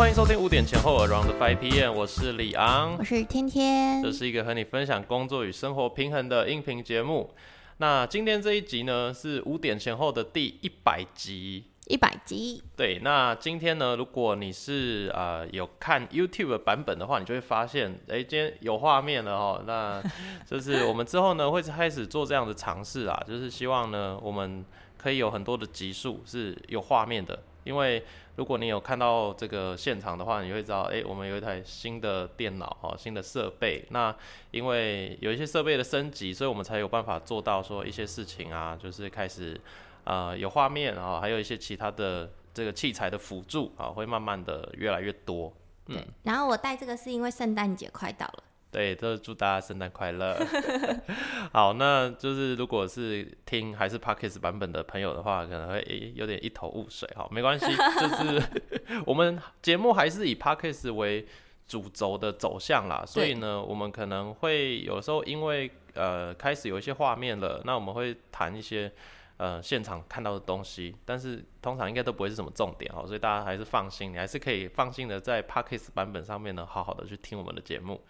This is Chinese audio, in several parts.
欢迎收听五点前后 Around Five PM，我是李昂我，是天天这。是一个和你分享工作与生活平衡的音频节目。那今天这一集呢是五点前后的第一百集。一百集，对，那今天呢，如果你是呃有看 YouTube 版本的话，你就会发现，哎，今天有画面了哦。那 就是我们之后呢会开始做这样的尝试啊，就是希望呢我们可以有很多的集数是有画面的，因为如果你有看到这个现场的话，你会知道，哎，我们有一台新的电脑哦，新的设备。那因为有一些设备的升级，所以我们才有办法做到说一些事情啊，就是开始呃有画面啊，还有一些其他的这个器材的辅助啊，会慢慢的越来越多。嗯。然后我带这个是因为圣诞节快到了，对，都祝大家圣诞快乐。好，那就是如果是听还是 Parkes 版本的朋友的话，可能会、诶有点一头雾水哈，没关系，就是 我们节目还是以 Parkes 为主轴的走向啦，所以呢，我们可能会有时候因为呃开始有一些画面了，那我们会谈一些。呃，现场看到的东西，但是通常应该都不会是什么重点哦，所以大家还是放心，你还是可以放心的在 Parkes 版本上面呢，好好的去听我们的节目。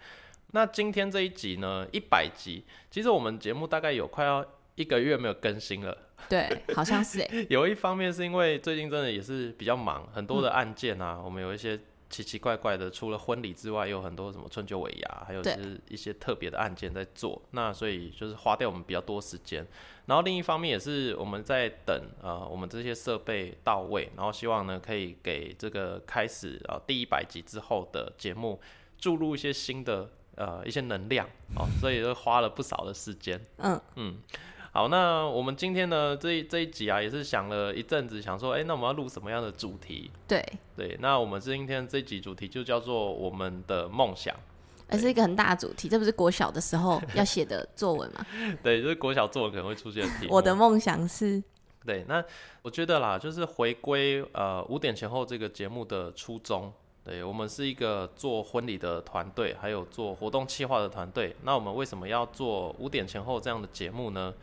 那今天这一集呢，一百集，其实我们节目大概有快要一个月没有更新了。对，好像是哎，有一方面是因为最近真的也是比较忙，很多的案件啊，我们有一些奇奇怪怪的，除了婚礼之外，有很多什么春秋尾牙，还有就是一些特别的案件在做，那所以就是花掉我们比较多时间。然后另一方面也是我们在等呃我们这些设备到位，然后希望呢可以给这个开始啊、呃、第一百集之后的节目注入一些新的呃一些能量哦，所以就花了不少的时间。嗯嗯，好，那我们今天呢这一这一集啊也是想了一阵子，想说，哎、那我们要录什么样的主题？对，对，那我们今天这一集主题就叫做我们的梦想。而是一个很大的主题，这不是国小的时候要写的作文吗？对，就是国小作文可能会出现的题目。我的梦想是，对，那我觉得啦，就是回归呃五点前后这个节目的初衷。对我们是一个做婚礼的团队，还有做活动企划的团队。那我们为什么要做五点前后这样的节目呢？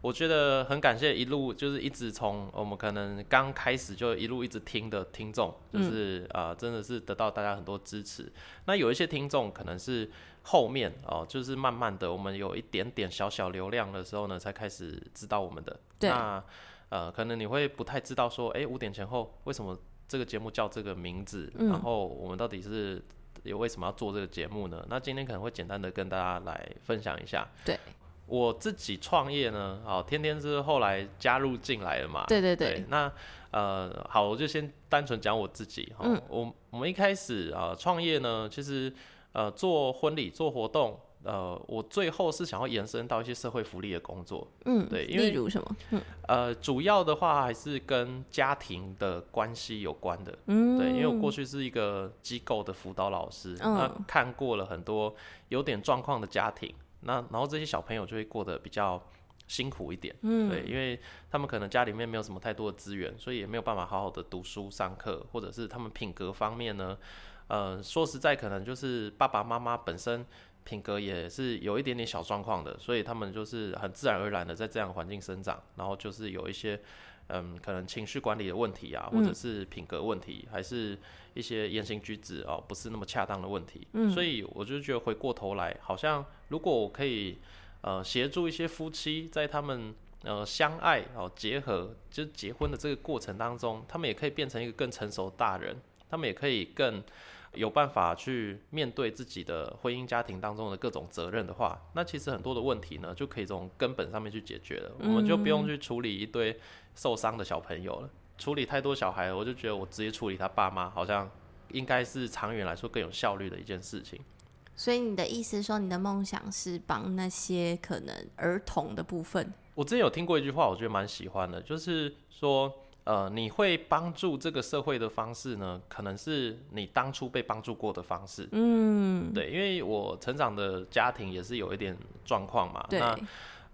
我觉得很感谢一路就是一直从我们可能刚开始就一路一直听的听众，就是啊、呃真的是得到大家很多支持。那有一些听众可能是后面哦、就是慢慢的我们有一点点小小流量的时候呢，才开始知道我们的。对那呃，可能你会不太知道说，哎、五点前后为什么这个节目叫这个名字，嗯然后我们到底是有为什么要做这个节目呢？那今天可能会简单的跟大家来分享一下。对，我自己创业呢，哦，天天是后来加入进来的嘛。对对对，那呃，好，我就先单纯讲我自己哈。嗯我我们一开始啊创业呢，其实呃做婚礼做活动，呃，我最后是想要延伸到一些社会福利的工作。嗯，对因为例如什么？嗯呃，主要的话还是跟家庭的关系有关的。嗯，对，因为我过去是一个机构的辅导老师，那嗯看过了很多有点状况的家庭，那然后这些小朋友就会过得比较辛苦一点，嗯对，因为他们可能家里面没有什么太多的资源，所以也没有办法好好的读书上课，或者是他们品格方面呢，呃，说实在，可能就是爸爸妈妈本身品格也是有一点点小状况的，所以他们就是很自然而然的在这样环境生长，然后就是有一些嗯，可能情绪管理的问题啊，或者是品格问题，还是一些言行举止哦，不是那么恰当的问题。嗯所以我就觉得回过头来，好像如果我可以呃协助一些夫妻在他们呃相爱哦结合，就结婚的这个过程当中，他们也可以变成一个更成熟的大人，他们也可以更。有办法去面对自己的婚姻家庭当中的各种责任的话，那其实很多的问题呢，就可以从根本上面去解决了。我们就不用去处理一堆受伤的小朋友了，处理太多小孩，我就觉得我直接处理他爸妈，好像应该是长远来说更有效率的一件事情。所以你的意思说，你的梦想是帮那些可能儿童的部分，我之前有听过一句话，我觉得蛮喜欢的，就是说，呃，你会帮助这个社会的方式呢，可能是你当初被帮助过的方式。嗯，对，因为我成长的家庭也是有一点状况嘛，对，那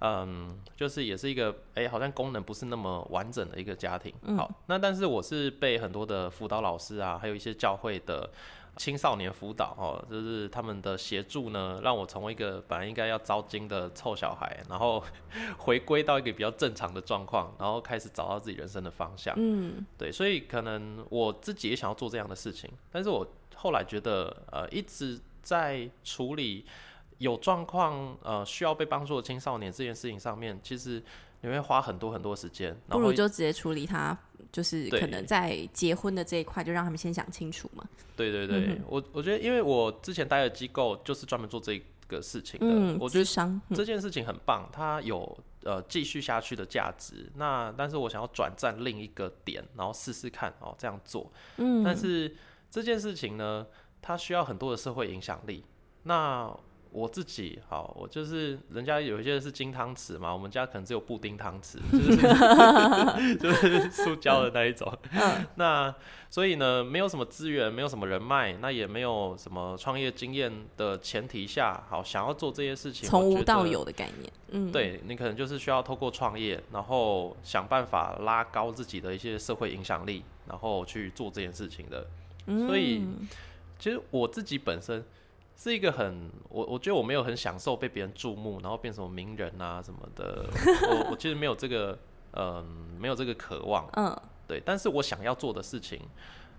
嗯，就是也是一个哎、好像功能不是那么完整的一个家庭。嗯好，那但是我是被很多的辅导老师啊，还有一些教会的青少年辅导哦，就是他们的协助呢，让我从一个本来应该要糟心的臭小孩，然后 回归到一个比较正常的状况，然后开始找到自己人生的方向。嗯，对，所以可能我自己也想要做这样的事情，但是我后来觉得，呃，一直在处理有状况呃需要被帮助的青少年这件事情上面，其实你会花很多很多时间，不如就直接处理他，就是可能在结婚的这一块，就让他们先想清楚嘛。对对对，嗯我我觉得，因为我之前待的机构就是专门做这个事情的，嗯，我觉得这件事情很棒，它有呃继续下去的价值。那但是我想要转战另一个点，然后试试看哦这样做。嗯，但是这件事情呢，它需要很多的社会影响力。那我自己好，我就是人家有一些是金汤匙嘛，我们家可能只有布丁汤匙，就是 就是塑胶的那一种。嗯那所以呢，没有什么资源，没有什么人脉，那也没有什么创业经验的前提下，好想要做这些事情，从无到有的概念，嗯，，对你可能就是需要透过创业，然后想办法拉高自己的一些社会影响力，然后去做这件事情的。所以嗯其实我自己本身是一个很，我我觉得我没有很享受被别人注目，然后变什么名人啊什么的，我我其实没有这个，嗯、没有这个渴望，嗯，对。但是我想要做的事情，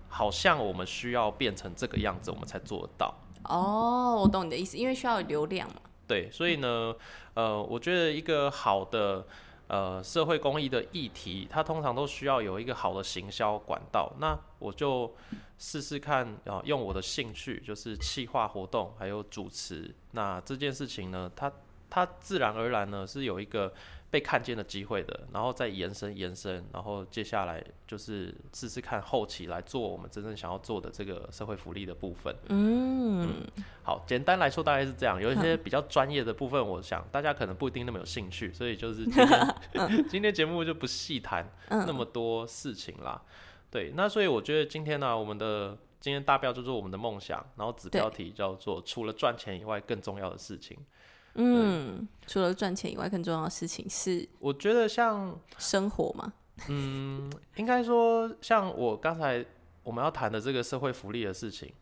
好像我们需要变成这个样子，我们才做得到。哦，我懂你的意思，因为需要有流量嘛。对，所以呢，呃，我觉得一个好的呃社会公益的议题，它通常都需要有一个好的行销管道。那我就试试看啊、用我的兴趣，就是企划活动还有主持。那这件事情呢，它它自然而然呢是有一个被看见的机会的，然后再延伸延伸，然后接下来就是试试看后期来做我们真正想要做的这个社会福利的部分。嗯，好，简单来说大概是这样。有一些比较专业的部分，我想大家可能不一定那么有兴趣，所以就是今天 今天节目就不细谈那么多事情啦。对，那所以我觉得今天呢、我们的今天大标就是我们的梦想，然后子标题叫做除了赚钱以外更重要的事情。嗯，除了赚钱以外，更重要的事情是我觉得像生活嘛。嗯应该说，像我刚才我们要谈的这个社会福利的事情，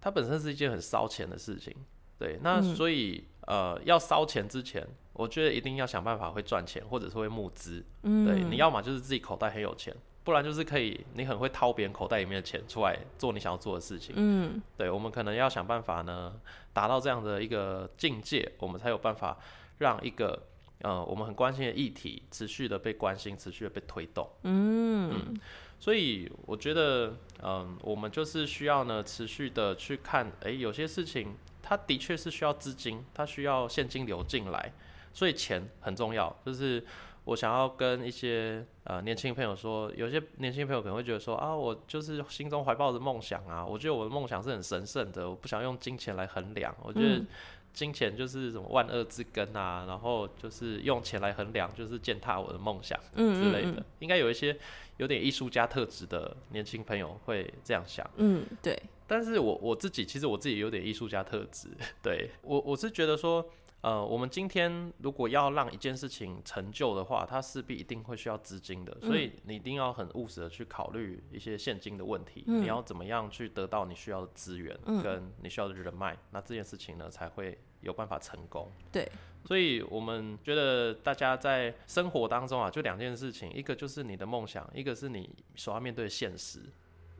它本身是一件很烧钱的事情。对，那所以、呃，要烧钱之前，我觉得一定要想办法会赚钱，或者是会募资。嗯，对，你要么就是自己口袋很有钱，不然就是可以你很会掏别人口袋里面的钱出来做你想要做的事情。嗯，对，我们可能要想办法呢，达到这样的一个境界，我们才有办法让一个呃我们很关心的议题持续的被关心，持续的被推动。嗯，所以我觉得，嗯，我们就是需要呢，持续的去看，诶，有些事情它的确是需要资金，它需要现金流进来，所以钱很重要。就是我想要跟一些呃年轻朋友说，有些年轻朋友可能会觉得说啊，我就是心中怀抱着梦想啊，我觉得我的梦想是很神圣的，我不想用金钱来衡量，我觉得嗯。金钱就是什么万恶之根啊，然后就是用钱来衡量，就是践踏我的梦想。嗯之类的，嗯应该有一些有点艺术家特质的年轻朋友会这样想。嗯，对，但是我我自己其实我自己有点艺术家特质，对我我是觉得说，呃，我们今天如果要让一件事情成就的话，它势必一定会需要资金的，所以你一定要很务实的去考虑一些现金的问题，嗯你要怎么样去得到你需要的资源嗯跟你需要的人脉，那这件事情呢才会有办法成功。对，所以我们觉得大家在生活当中啊，就两件事情，一个就是你的梦想，一个是你所要面对的现实。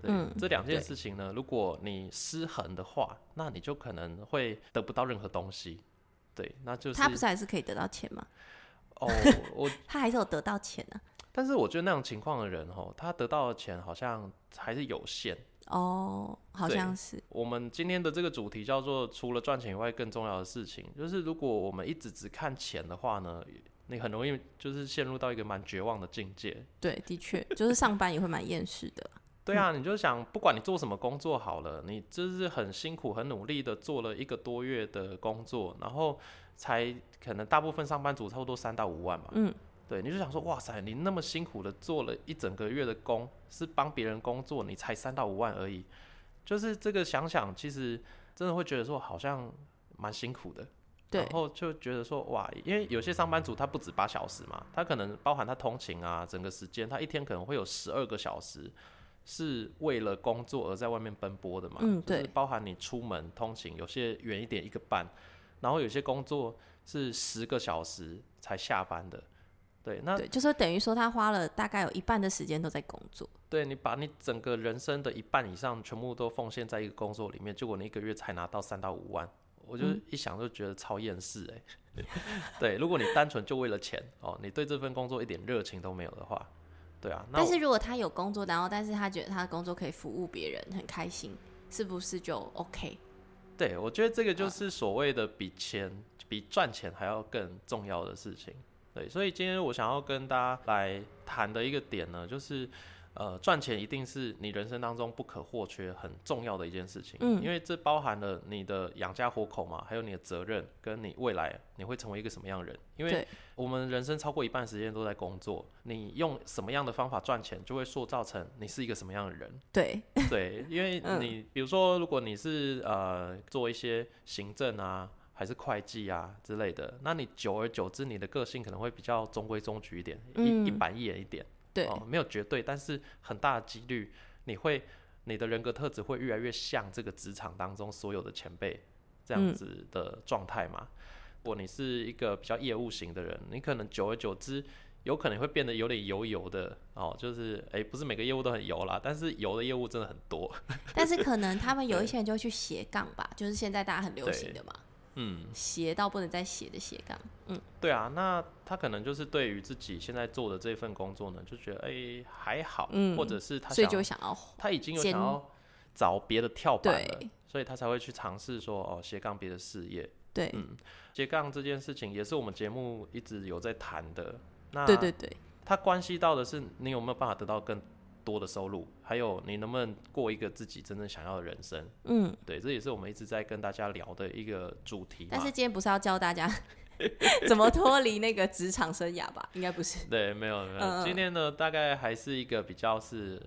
对，嗯这两件事情呢，如果你失衡的话，那你就可能会得不到任何东西。对，那就是他不是还是可以得到钱吗？哦，我他还是有得到钱呢、但是我觉得那种情况的人哦，他得到的钱好像还是有限。哦，好像是，我们今天的这个主题叫做除了赚钱以外更重要的事情，就是如果我们一直只看钱的话呢，你很容易就是陷入到一个蛮绝望的境界。对，的确，就是上班也会蛮厌世的。对啊，你就想，不管你做什么工作好了，你就是很辛苦、很努力的做了一个多月的工作，然后才可能大部分上班族差不多三到五万嘛。嗯，对，你就想说，哇塞，你那么辛苦的做了一整个月的工，是帮别人工作，你才三到五万而已，就是这个想想，其实真的会觉得说好像蛮辛苦的。对然后就觉得说，哇，因为有些上班族他不止八小时嘛，他可能包含他通勤啊，整个时间，他一天可能会有十二个小时是为了工作而在外面奔波的嘛，嗯就是对包含你出门通勤，有些远一点一个半，然后有些工作是十个小时才下班的，对，那对，就是等于说他花了大概有一半的时间都在工作。对你把你整个人生的一半以上全部都奉献在一个工作里面，结果你一个月才拿到三到五万，我就嗯一想就觉得超厌世哎。对，如果你单纯就为了钱哦，你对这份工作一点热情都没有的话，对啊，那但是如果他有工作，然后但是他觉得他的工作可以服务别人，很开心，是不是就 OK？对我觉得这个啊就是所谓的比钱、比赚钱还要更重要的事情。对，所以今天我想要跟大家来谈的一个点呢，就是呃，赚钱一定是你人生当中不可或缺、很重要的一件事情。嗯因为这包含了你的养家活口嘛，还有你的责任，跟你未来你会成为一个什么样的人。因为我们人生超过一半时间都在工作，你用什么样的方法赚钱，就会塑造成你是一个什么样的人。对，对，因为 嗯你、比如说，如果你是呃做一些行政啊，还是会计啊之类的，那你久而久之，你的个性可能会比较中规中矩一点，嗯一一板一眼一点。对，哦，没有绝对，但是很大的几率，你会你的人格特质会越来越像这个职场当中所有的前辈这样嗯子的状态嘛。如果你是一个比较业务型的人，你可能久而久之，有可能会变得有点油油的哦，就是诶，不是每个业务都很油啦，但是油的业务真的很多。但是可能他们 有一些人就会去斜杠吧，就是现在大家很流行的嘛，嗯，斜到不能再斜的斜杠。嗯，对啊，那他可能就是对于自己现在做的这份工作呢，就觉得诶还好，嗯或者是他所以想就想要他已经有想要找别的跳板了，所以他才会去尝试说哦斜杠别的事业。对，嗯，斜杠这件事情也是我们节目一直有在谈的。那对对对，它关系到的是你有没有办法得到更多的收入，还有你能不能过一个自己真正想要的人生。嗯。对，这也是我们一直在跟大家聊的一个主题。但是今天不是要教大家 怎么脱离那个职场生涯吧？应该不是。对，没有没有。今天呢，大概还是一个比较是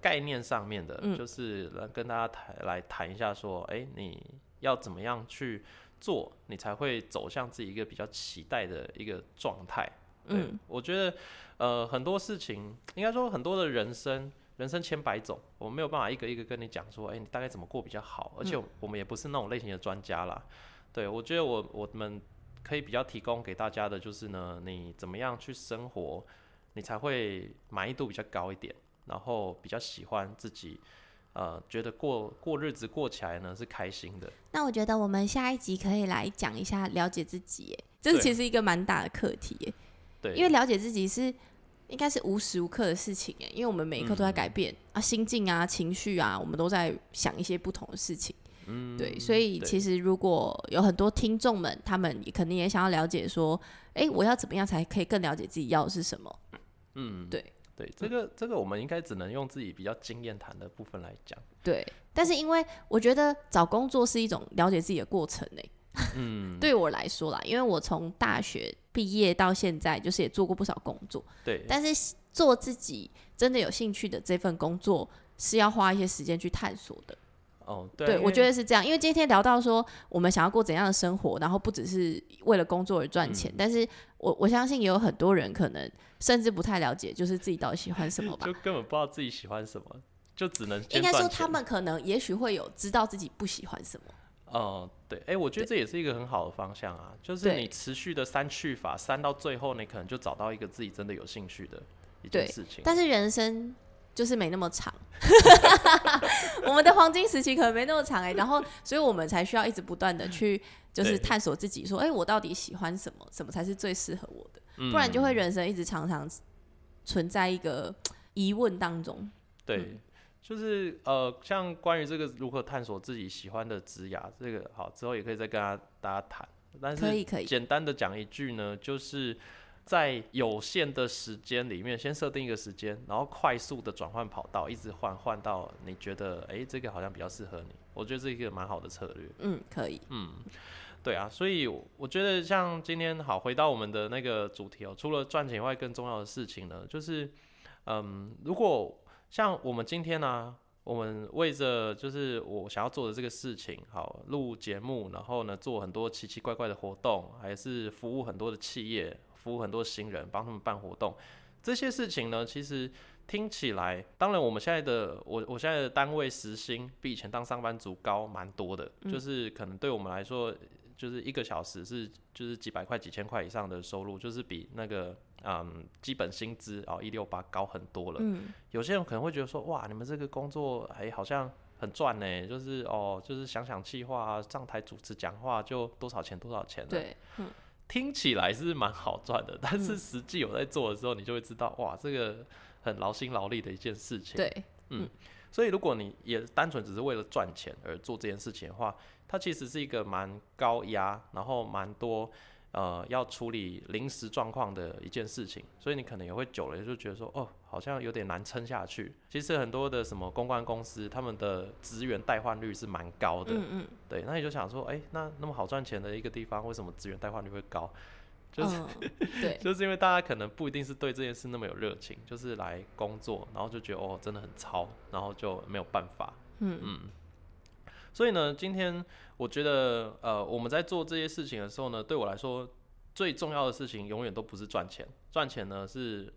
概念上面的，嗯就是来跟大家谈来谈一下说，哎、你要怎么样去做，你才会走向自己一个比较期待的一个状态。对嗯，我觉得呃很多事情，应该说很多的人生。人生千百种，我们没有办法一个一个跟你讲说，哎、你大概怎么过比较好。而且嗯我们也不是那种类型的专家啦。对我觉得我我们可以比较提供给大家的就是呢，你怎么样去生活，你才会满意度比较高一点，然后比较喜欢自己，呃，觉得过过日子过起来呢是开心的。那我觉得我们下一集可以来讲一下了解自己，耶，这其实一个蛮大的课题，耶，对，因为了解自己是应该是无时无刻的事情，哎，因为我们每一刻都在改变、啊，心境啊、情绪啊，我们都在想一些不同的事情。嗯对，所以其实如果有很多听众们，他们也肯定也想要了解说，哎、我要怎么样才可以更了解自己要的是什么？嗯，对对，这个这个我们应该只能用自己比较经验谈的部分来讲。对，但是因为我觉得找工作是一种了解自己的过程呢。嗯，对我来说啦，因为我从大学毕业到现在，就是也做过不少工作，对，但是做自己真的有兴趣的这份工作是要花一些时间去探索的。哦，对，对，我觉得是这样，因为今天聊到说我们想要过怎样的生活，然后不只是为了工作而赚钱，嗯但是我我相信也有很多人可能甚至不太了解，就是自己到底喜欢什么吧 就。根本不知道自己喜欢什么，就只能应该说他们可能也许会有知道自己不喜欢什么。哦，对，哎、我觉得这也是一个很好的方向啊，就是你持续的删去法，删到最后，你可能就找到一个自己真的有兴趣的一件事情。但是人生就是没那么长，我们的黄金时期可能没那么长哎、然后所以我们才需要一直不断的去就是探索自己，说哎、我到底喜欢什么，什么才是最适合我的，嗯不然就会人生一直常常存在一个疑问当中。对，嗯就是呃，像关于这个如何探索自己喜欢的职涯，这个好之后也可以再跟大家大家谈。但是可以可以，简单的讲一句呢，就是在有限的时间里面，先设定一个时间，然后快速的转换跑道，一直换换到你觉得哎、诶这个好像比较适合你。我觉得这是一个蛮好的策略。嗯，可以，嗯对啊，所以我觉得像今天好回到我们的那个主题哦，除了赚钱以外，更重要的事情呢，就是嗯，如果像我们今天呢、我们为着就是我想要做的这个事情，好录节目，然后呢做很多奇奇怪怪的活动，还是服务很多的企业，服务很多新人，帮他们办活动，这些事情呢，其实听起来，当然我们现在的我我现在的单位时薪比以前当上班族高蛮多的，就是可能对我们来说，就是一个小时是就是几百块、几千块以上的收入，就是比那个嗯基本薪资哦一六八高很多了。嗯，有些人可能会觉得说，哇，你们这个工作哎好像很赚呢，就是哦就是想想气话啊，上台主持讲话就多少钱多少钱的。对，嗯，听起来是蛮好赚的，但是实际有在做的时候，你就会知道，哇，这个很劳心劳力的一件事情。对，嗯所以如果你也单纯只是为了赚钱而做这件事情的话，它其实是一个蛮高压，然后蛮多呃要处理临时状况的一件事情。所以你可能也会久了就觉得说，哦，好像有点难撑下去。其实很多的什么公关公司，他们的资源代换率是蛮高的。嗯嗯，对，那你就想说，哎、那那么好赚钱的一个地方，为什么资源代换率会高？就是、嗯对，就是因为大家可能不一定是对这件事那么有热情，就是来工作，然后就觉得哦真的很超，然后就没有办法。嗯嗯所以呢，今天我觉得呃我们在做这些事情的时候呢，对我来说最重要的事情永远都不是赚钱，赚钱呢是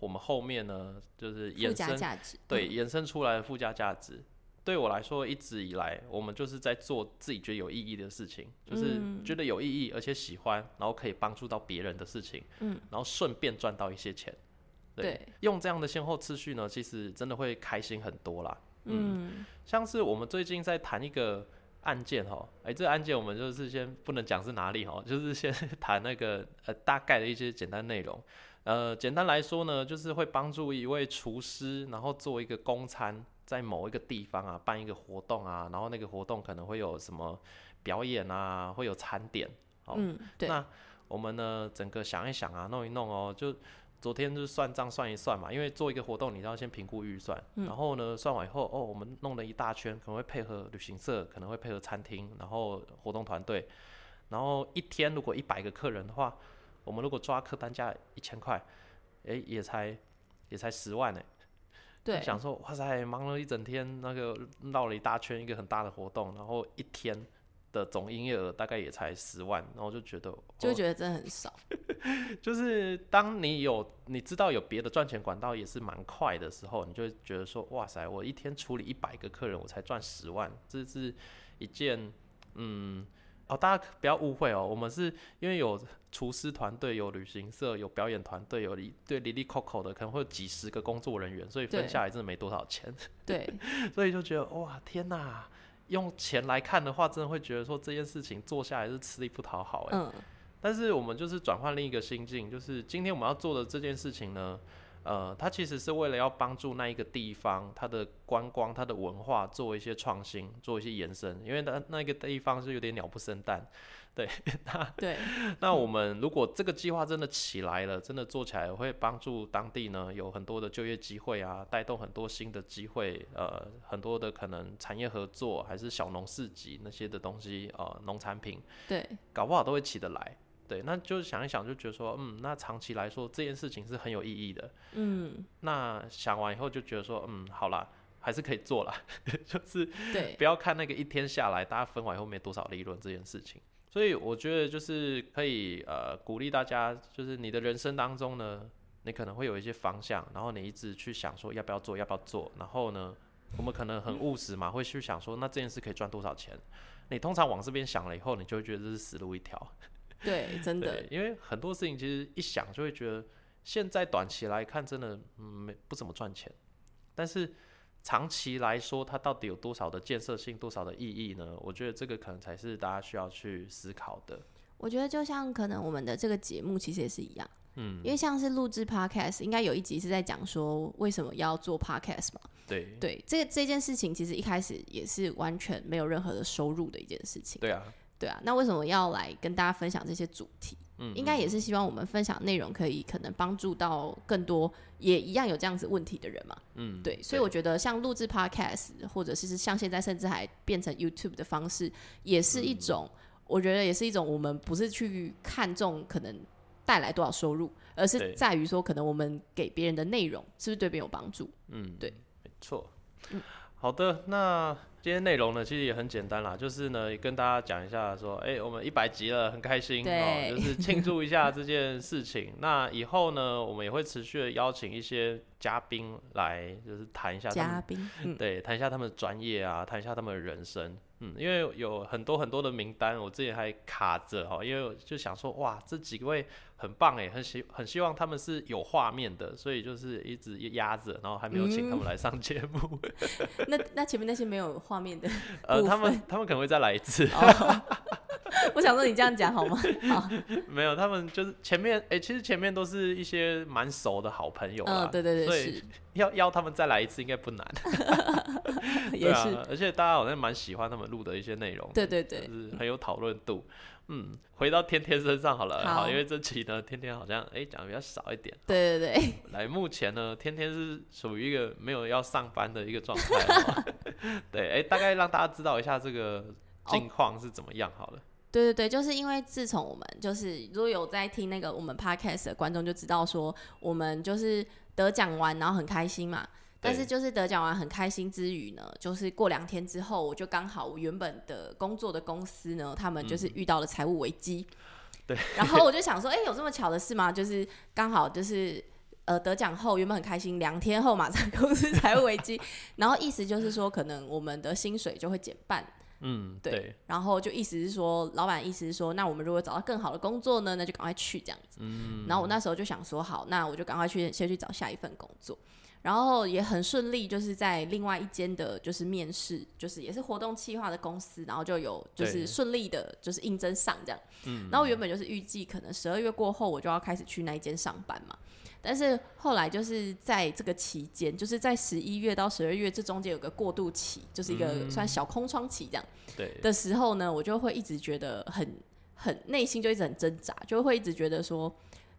我们后面呢就是附加衍生价值，对衍生出来的附加价值。对我来说，一直以来我们就是在做自己觉得有意义的事情，就是嗯觉得有意义而且喜欢，然后可以帮助到别人的事情，嗯，然后顺便赚到一些钱。对，用这样的先后次序呢，其实真的会开心很多啦。嗯像是我们最近在谈一个案件哈，哎、这个案件我们就是先不能讲是哪里哈，就是先谈那个呃大概的一些简单内容。呃，简单来说呢，就是会帮助一位厨师，然后做一个公餐，在某一个地方啊办一个活动啊，然后那个活动可能会有什么表演啊，会有餐点。哦嗯，对，那我们呢，整个想一想啊，弄一弄哦，就昨天就是算账算一算嘛，因为做一个活动，你都要先评估预算，然后呢，算完以后，哦，我们弄了一大圈，可能会配合旅行社，可能会配合餐厅，然后活动团队，然后一天如果一百个客人的话，我们如果抓客单价一千块，诶，也才也才十万呢。对，想说，哇塞，忙了一整天，那个绕了一大圈，一个很大的活动，然后一天的总营业额大概也才十万，然后就觉得，哦就觉得真的很少，就是当你有你知道有别的赚钱管道也是蛮快的时候，你就会觉得说，哇塞，我一天处理一百个客人，我才赚十万，这是一件，嗯，哦，大家不要误会哦，我们是因为有厨师团队、有旅行社、有表演团队、有一对李丽 Coco 的，可能会有几十个工作人员，所以分下来真的没多少钱，对，所以就觉得哇，天哪！用钱来看的话，真的会觉得说这件事情做下来是吃力不讨好哎。嗯但是我们就是转换另一个心境，就是今天我们要做的这件事情呢，呃，它其实是为了要帮助那一个地方它的观光、它的文化做一些创新，做一些延伸，因为它那个地方是有点鸟不生蛋。对，那对，那我们如果这个计划真的起来了，真的做起来，会帮助当地呢有很多的就业机会啊，带动很多新的机会，呃，很多的可能产业合作，还是小农市集那些的东西，呃，农产品。对，搞不好都会起得来。对，那就是想一想，就觉得说，嗯，那长期来说这件事情是很有意义的。嗯，那想完以后就觉得说，嗯，好啦，还是可以做啦，就是对，不要看那个一天下来大家分完以后没多少利润这件事情。所以我觉得就是可以呃鼓励大家，就是你的人生当中呢，你可能会有一些方向，然后你一直去想说要不要做，要不要做，然后呢，我们可能很务实嘛，会去想说那这件事可以赚多少钱。你通常往这边想了以后，你就会觉得这是死路一条。对，真的，，因为很多事情其实一想就会觉得，现在短期来看真的嗯没不怎么赚钱，但是长期来说，它到底有多少的建设性，多少的意义呢？我觉得这个可能才是大家需要去思考的。我觉得就像可能我们的这个节目其实也是一样，嗯，因为像是录制 podcast，应该有一集是在讲说为什么要做 podcast 嘛，对。对，这个这件事情其实一开始也是完全没有任何的收入的一件事情，对啊，对啊，那为什么要来跟大家分享这些主题？嗯，应该也是希望我们分享内容可以可能帮助到更多也一样有这样子问题的人嘛。嗯，对，所以我觉得像录制 podcast，或者是像现在甚至还变成 YouTube 的方式，也是一种，我觉得也是一种我们不是去看重可能带来多少收入，而是在于说可能我们给别人的内容是不是对别人有帮助。嗯，对，没错。好的，那今天内容呢，其实也很简单啦，就是呢，跟大家讲一下，说，哎、我们一百集了，很开心哦，就是庆祝一下这件事情。那以后呢，我们也会持续的邀请一些嘉宾来，就是谈一下嘉宾，嗯，对，谈一下他们的专业啊，谈一下他们的人生。嗯，因为有很多很多的名单，我之前还卡着哈，因为我就想说，哇，这几位很棒哎，很希很希望他们是有画面的，所以就是一直压着，然后还没有请他们来上节目。那那前面那些没有画面的，呃，他们他们可能会再来一次，哦，我想说你这样讲好吗？好，没有，他们就是前面哎、其实前面都是一些蛮熟的好朋友啦，嗯，对对对，所以，要要他们再来一次应该不难，也是，而且大家好像蛮喜欢他们录的一些内容，对对对，就是很有讨论度。嗯，回到天天身上好了，好因为这期呢，天天好像哎讲的比较少一点。对对对，来，目前呢，天天是属于一个没有要上班的一个状态哦。对，哎、大概让大家知道一下这个近况是怎么样好了。对对对，就是因为自从我们就是如果有在听那个我们 podcast 的观众就知道说，我们就是得奖完然后很开心嘛。但是就是得奖完很开心之余呢，就是过两天之后，我就刚好我原本的工作的公司呢，他们就是遇到了财务危机。嗯对。然后我就想说，哎、有这么巧的事吗？就是刚好就是呃得奖后原本很开心，两天后马上 公司财务危机，然后意思就是说，可能我们的薪水就会减半。嗯，对对，然后就意思是说，老板意思是说，那我们如果找到更好的工作呢，那就赶快去这样子。嗯，然后我那时候就想说，好，那我就赶快去先去找下一份工作。然后也很顺利，就是在另外一间的，就是面试，就是也是活动企划的公司，然后就有就是顺利的，就是应征上这样。嗯，然后原本就是预计可能十二月过后我就要开始去那一间上班嘛，但是后来就是在这个期间，就是在十一月到十二月这中间有个过渡期，就是一个嗯算小空窗期这样。对，的时候呢，我就会一直觉得很很内心就一直很挣扎，就会一直觉得说，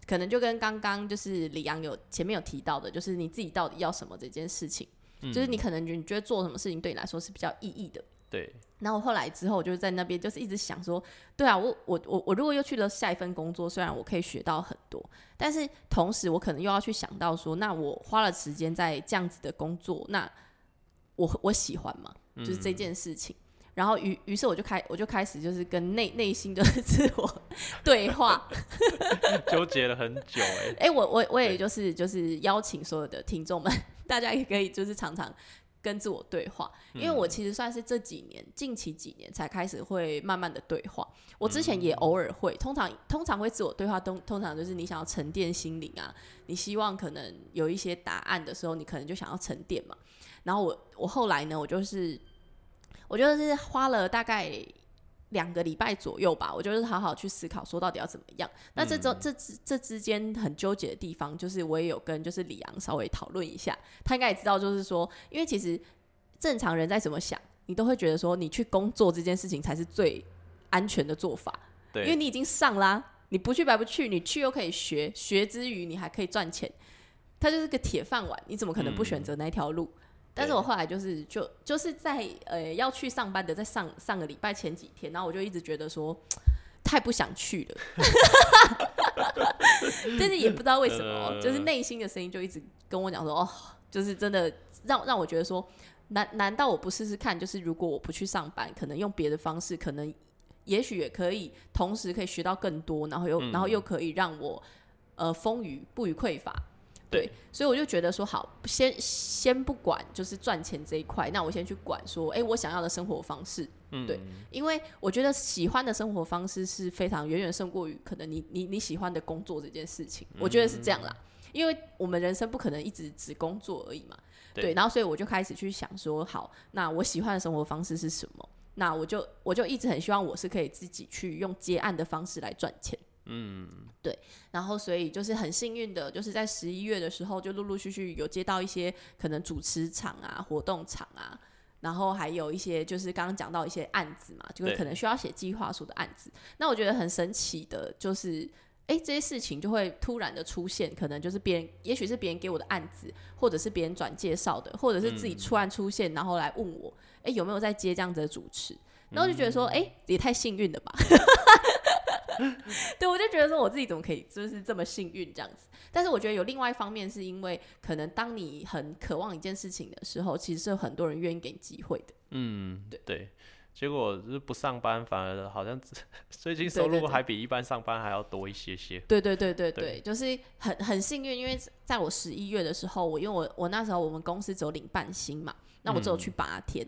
可能就跟刚刚就是李阳有前面有提到的，就是你自己到底要什么这件事情，就是你可能觉你觉得做什么事情对你来说是比较意义的。对，然后后来之后，我就在那边就是一直想说，对啊，我我我我如果又去了下一份工作，虽然我可以学到很多，但是同时我可能又要去想到说，那我花了时间在这样子的工作，那我我喜欢吗？就是这件事情。然后于于是我就开我就开始就是跟内内心就是自我对话，纠结了很久哎、哎、我我我也就是就是邀请所有的听众们，大家也可以就是常常跟自我对话，因为我其实算是这几年近期几年才开始会慢慢的对话，我之前也偶尔会，通常通常会自我对话，通通常就是你想要沉淀心灵啊，你希望可能有一些答案的时候，你可能就想要沉淀嘛。然后我我后来呢，我就是我就是花了大概两个礼拜左右吧，我就是好好去思考说到底要怎么样。那这周、这之这之间很纠结的地方，就是我也有跟就是李阳稍微讨论一下，他应该也知道，就是说，因为其实正常人再怎么想，你都会觉得说你去工作这件事情才是最安全的做法，因为，你已经上啦、你不去白不去，你去又可以学，学之余你还可以赚钱，它就是个铁饭碗，你怎么可能不选择那条路？但是我后来就是就就是在呃要去上班的，在上上个礼拜前几天，然后我就一直觉得说太不想去了，但是也不知道为什么，呃就是内心的声音就一直跟我讲说，哦，就是真的让让我觉得说，难难道我不试试看？就是如果我不去上班，可能用别的方式，可能也许也可以同时可以学到更多，然后又、嗯然后又可以让我呃丰腴不予匮乏。对对，所以我就觉得说，好，先先不管就是赚钱这一块，那我先去管说，哎、我想要的生活方式，嗯，对因为我觉得喜欢的生活方式是非常远远胜过于可能你你你喜欢的工作这件事情，我觉得是这样啦。因为我们人生不可能一直只工作而已嘛，对对，然后所以我就开始去想说，好，那我喜欢的生活方式是什么？那我就我就一直很希望我是可以自己去用接案的方式来赚钱。嗯，对然后所以就是很幸运的，就是在十一月的时候，就陆陆续续有接到一些可能主持场啊、活动场啊，然后还有一些就是刚刚讲到一些案子嘛，就是可能需要写计划书的案子。那我觉得很神奇的，就是哎这些事情就会突然的出现，可能就是别人，也许是别人给我的案子，或者是别人转介绍的，或者是自己突然出现，然后来问我，哎有没有在接这样子的主持？然后就觉得说，哎、也太幸运了吧。对，我就觉得说我自己怎么可以就是这么幸运这样子。但是我觉得有另外一方面，是因为可能当你很渴望一件事情的时候，其实是有很多人愿意给你机会的。嗯，对对。结果就是不上班，反而好像 最近收入还比一般上班还要多一些些。对对对对对对，就是很很幸运，因为在我十一月的时候，我因为我我那时候我们公司只有领半薪嘛，那我只有去八天，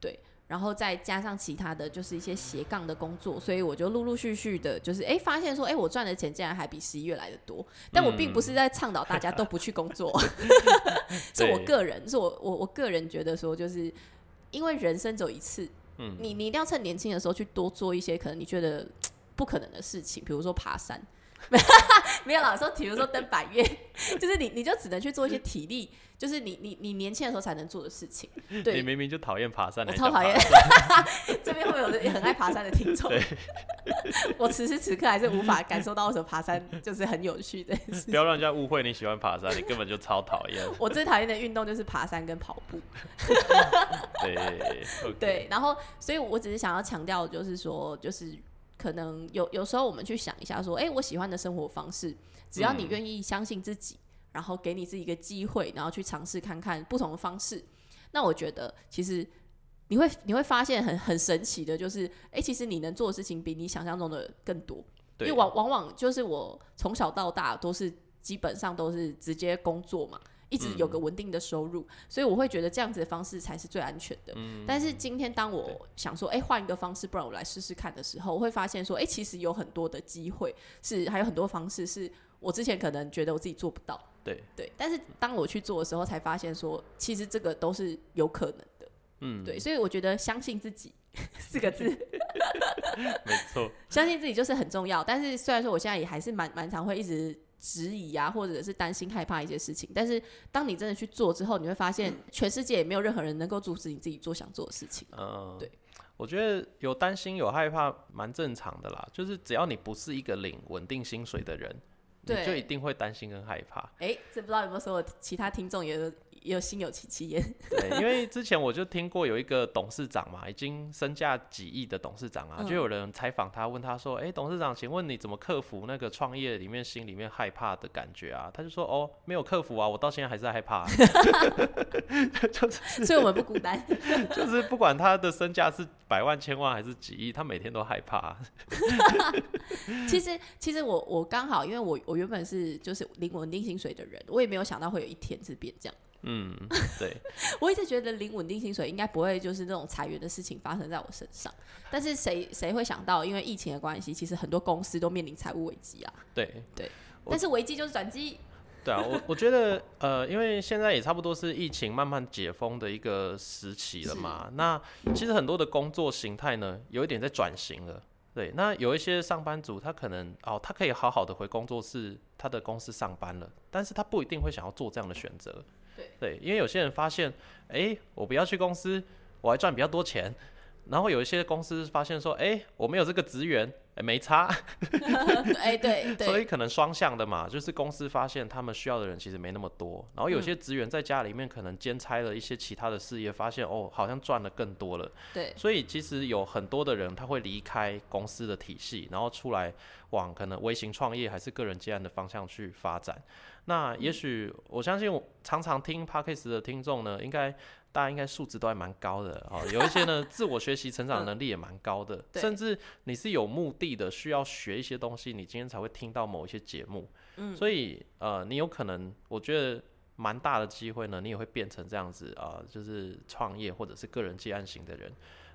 对，然后再加上其他的就是一些斜杠的工作，所以我就陆陆续续的，就是哎发现说，哎我赚的钱竟然还比十一月来的多，但我并不是在倡导大家都不去工作，是我个人，是我我我个人觉得说，就是因为人生只有一次，嗯。你你一定要趁年轻的时候去多做一些可能你觉得 不可能的事情，比如说爬山。没有啦，说比如说登百越，就是你你就只能去做一些体力，就是你你你年轻的时候才能做的事情。你，明明就讨厌爬山，我超讨厌。这边会有人也很爱爬山的听众。对，我此时此刻还是无法感受到为什么爬山就是很有趣的事不要让人家误会你喜欢爬山，你根本就超讨厌。我最讨厌的运动就是爬山跟跑步。对对，然后所以我只是想要强调，就是说，就是可能有有时候我们去想一下，说，哎、我喜欢的生活方式，只要你嗯愿意相信自己，然后给你自己一个机会，然后去尝试看看不同的方式，那我觉得其实你会你会发现很很神奇的，就是，哎、其实你能做的事情比你想象中的更多，因为往往往就是我从小到大都是基本上都是直接工作嘛。一直有个稳定的收入，所以我会觉得这样子的方式才是最安全的。但是今天当我想说，哎、换一个方式，不然我来试试看的时候，我会发现说，哎、其实有很多的机会，是还有很多方式是我之前可能觉得我自己做不到，对，对。但是当我去做的时候，才发现说，其实这个都是有可能的，嗯，对。所以我觉得相信自己 四个字，没错，相信自己就是很重要。但是虽然说我现在也还是蛮蛮常会一直质疑啊，或者是担心害怕一些事情，但是当你真的去做之后，你会发现全世界也没有任何人能够阻止你自己做想做的事情。嗯，对，我觉得有担心有害怕蛮正常的啦，就是只要你不是一个领稳定薪水的人，你就一定会担心跟害怕。哎、这不知道有没有所有其他听众也有心有戚戚焉。对，因为之前我就听过有一个董事长嘛，已经身价几亿的董事长啊，嗯就有人采访他，问他说：“哎、董事长，请问你怎么克服那个创业里面心里面害怕的感觉啊？”他就说：“哦，没有克服啊，我到现在还是害怕、就是所以我们不孤单。就是不管他的身价是百万、千万还是几亿，他每天都害怕。其实，其实我我刚好，因为我我原本是就是领稳定薪水的人，我也没有想到会有一天是变这样。嗯，对，我一直觉得领稳定薪水应该不会就是那种裁员的事情发生在我身上，但是谁谁会想到，因为疫情的关系，其实很多公司都面临财务危机啊。对，对但是危机就是转机，对啊，我 我觉得呃，因为现在也差不多是疫情慢慢解封的一个时期了嘛。那其实很多的工作形态呢，有一点在转型了。对，那有一些上班族，他可能哦，他可以好好的回工作室，他的公司上班了，但是他不一定会想要做这样的选择。对因为有些人发现，哎、我不要去公司，我还赚比较多钱。然后有一些公司发现说，哎、我没有这个职员，没差，哎、对对。所以可能双向的嘛，就是公司发现他们需要的人其实没那么多，然后有些职员在家里面可能兼差了一些其他的事业，发现哦好像赚的更多了，对。所以其实有很多的人他会离开公司的体系，然后出来往可能微型创业还是个人接案的方向去发展。那也许我相信我常常听 podcast 的听众呢，应该大家应该素质都还蛮高的哦，有一些呢 自我学习成长能力也蛮高的，对甚至你是有目的的需要学一些东西，你今天才会听到某一些节目。嗯，所以呃，你有可能我觉得蛮大的机会呢，你也会变成这样子啊、呃就是创业或者是个人接案型的人。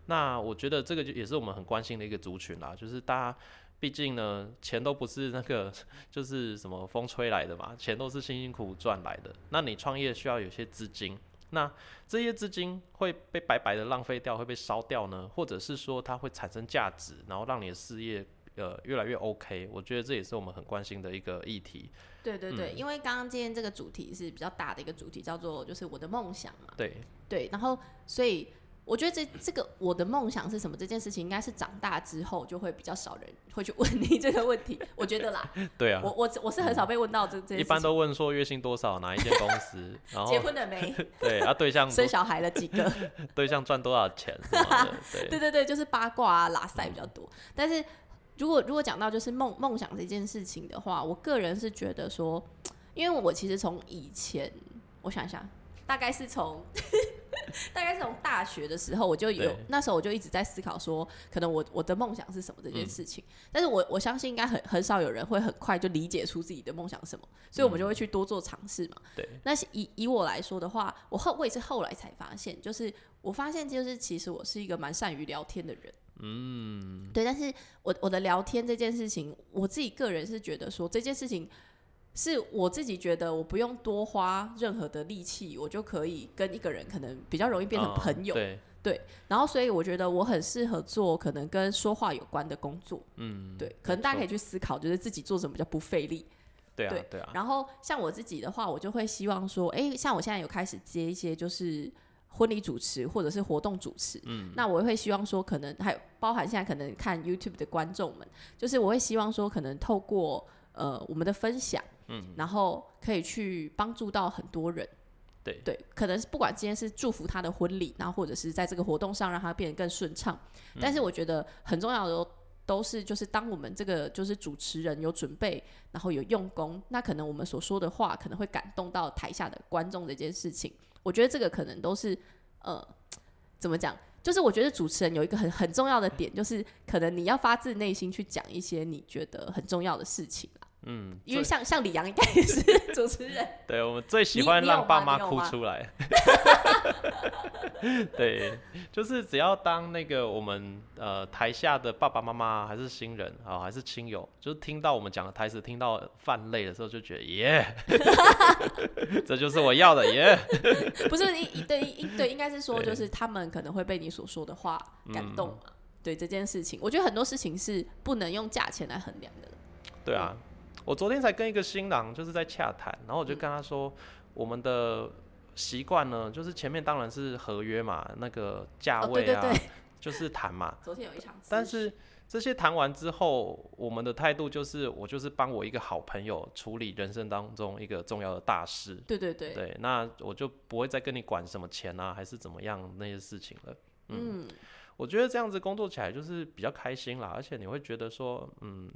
那我觉得这个就也是我们很关心的一个族群啦，就是大家。毕竟呢，钱都不是那个，就是什么风吹来的嘛，钱都是辛辛苦苦赚来的。那你创业需要有些资金，那这些资金会被白白的浪费掉，会被烧掉呢，或者是说它会产生价值，然后让你的事业呃越来越 OK。我觉得这也是我们很关心的一个议题。对对对，嗯因为刚刚今天这个主题是比较大的一个主题，叫做就是我的梦想嘛。对，对，然后所以我觉得这这个我的梦想是什么这件事情，应该是长大之后就会比较少人会去问你这个问题。我觉得啦，对啊我，我我是很少被问到这这。一般都问说月薪多少，哪一间公司，然后结婚了没，对啊对象 生小孩了几个？对象赚多少钱对对对，就是八卦啊、拉塞比较多。但是如果如果讲到就是梦梦想这件事情的话，我个人是觉得说，因为我其实从以前，我想一下，大概是从大概是从大学的时候，我就有那时候我就一直在思考说，可能我我的梦想是什么这嗯件事情。但是我我相信应该很很少有人会很快就理解出自己的梦想是什么，所以我们就会去多做尝试嘛。对，那是以以我来说的话，我后我也是后来才发现，就是我发现就是其实我是一个蛮善于聊天的人。嗯，对，但是我我的聊天这件事情，我自己个人是觉得说这件事情是我自己觉得我不用多花任何的力气，我就可以跟一个人可能比较容易变成嗯朋友。对，然后所以我觉得我很适合做可能跟说话有关的工作。嗯，对，可能大家可以去思考，就是自己做什么比较不费力。对啊对，对啊，然后像我自己的话，我就会希望说，哎，像我现在有开始接一些就是婚礼主持或者是活动主持，嗯，那我会希望说，可能还有包含现在可能看 YouTube 的观众们，就是我会希望说，可能透过呃我们的分享，嗯，然后可以去帮助到很多人。对对，可能是不管今天是祝福他的婚礼，然后或者是在这个活动上让他变得更顺畅，但是我觉得很重要的都都是就是当我们这个就是主持人有准备，然后有用功，那可能我们所说的话可能会感动到台下的观众这件事情，我觉得这个可能都是呃怎么讲？就是我觉得主持人有一个很很重要的点，就是可能你要发自内心去讲一些你觉得很重要的事情啦。嗯，因为像像李阳应该也是 主持人，对我们最喜你欢你有吗让爸妈你有吗哭出来。对，就是只要当那个我们呃台下的爸爸妈妈还是新人啊、还是亲友，就是听到我们讲的台词，听到泛泪的时候，就觉得耶，这就是我要的耶。不是一对一对，应该是说对就是他们可能会被你所说的话感嗯动嘛。对这件事情，我觉得很多事情是不能用价钱来衡量的。对啊，我昨天才跟一个新郎就是在洽谈，然后我就跟他说，我们的习惯呢，就是前面当然是合约嘛，那个价哦，位啊，就是谈嘛。昨天有一场，但是这些谈完之后，我们的态度就是，我就是帮我一个好朋友处理人生当中一个重要的大事。对对对，对，那我就不会再跟你管什么钱啊，还是怎么样那些事情了。嗯，我觉得这样子工作起来就是比较开心啦，而且你会觉得说，嗯，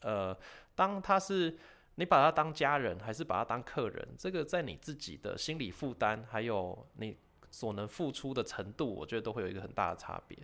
呃，当他是你把他当家人，还是把他当客人，这个在你自己的心理负担，还有你所能付出的程度，我觉得都会有一个很大的差别。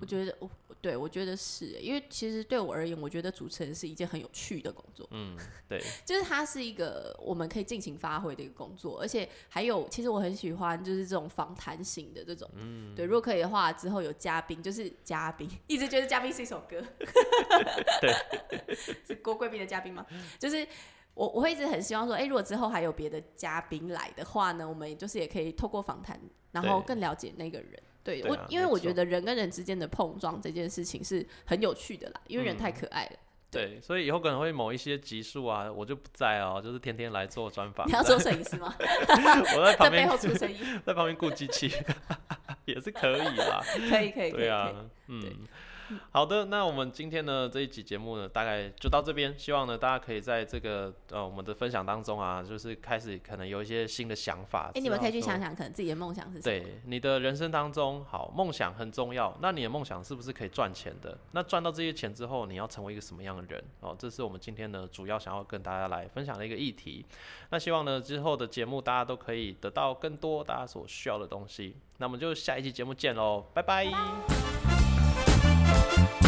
我觉得我对我觉得是欸，因为其实对我而言，我觉得主持人是一件很有趣的工作，嗯，对，就是它是一个我们可以尽情发挥的一个工作，而且还有，其实我很喜欢就是这种访谈型的这种，嗯。对，如果可以的话，之后有嘉宾，就是嘉宾，一直觉得嘉宾是一首歌，对，是郭贵宾的嘉宾吗？就是我我会一直很希望说，哎、如果之后还有别的嘉宾来的话呢，我们就是也可以透过访谈，然后更了解那个人。对对啊，我因为我觉得人跟人之间的碰撞这件事情是很有趣的啦，因为人嗯太可爱了。对，所以以后可能会某一些集数啊，我就不在哦，就是天天来做专访你，要做 摄影师吗？我在旁边后出声音，在旁边顾机器，也是可以啦。可以可以可以。对啊，嗯，好的，那我们今天呢这一集节目呢，大概就到这边。希望呢大家可以在这个呃我们的分享当中啊，就是开始可能有一些新的想法。哎、你们可以去想。想，可能自己的梦想是什么。对你的人生当中，好梦想很重要。那你的梦想是不是可以赚钱的？那赚到这些钱之后，你要成为一个什么样的人？哦，这是我们今天呢主要想要跟大家来分享的一个议题。那希望呢之后的节目大家都可以得到更多大家所需要的东西。那我们就下一期节目见喽，拜拜 you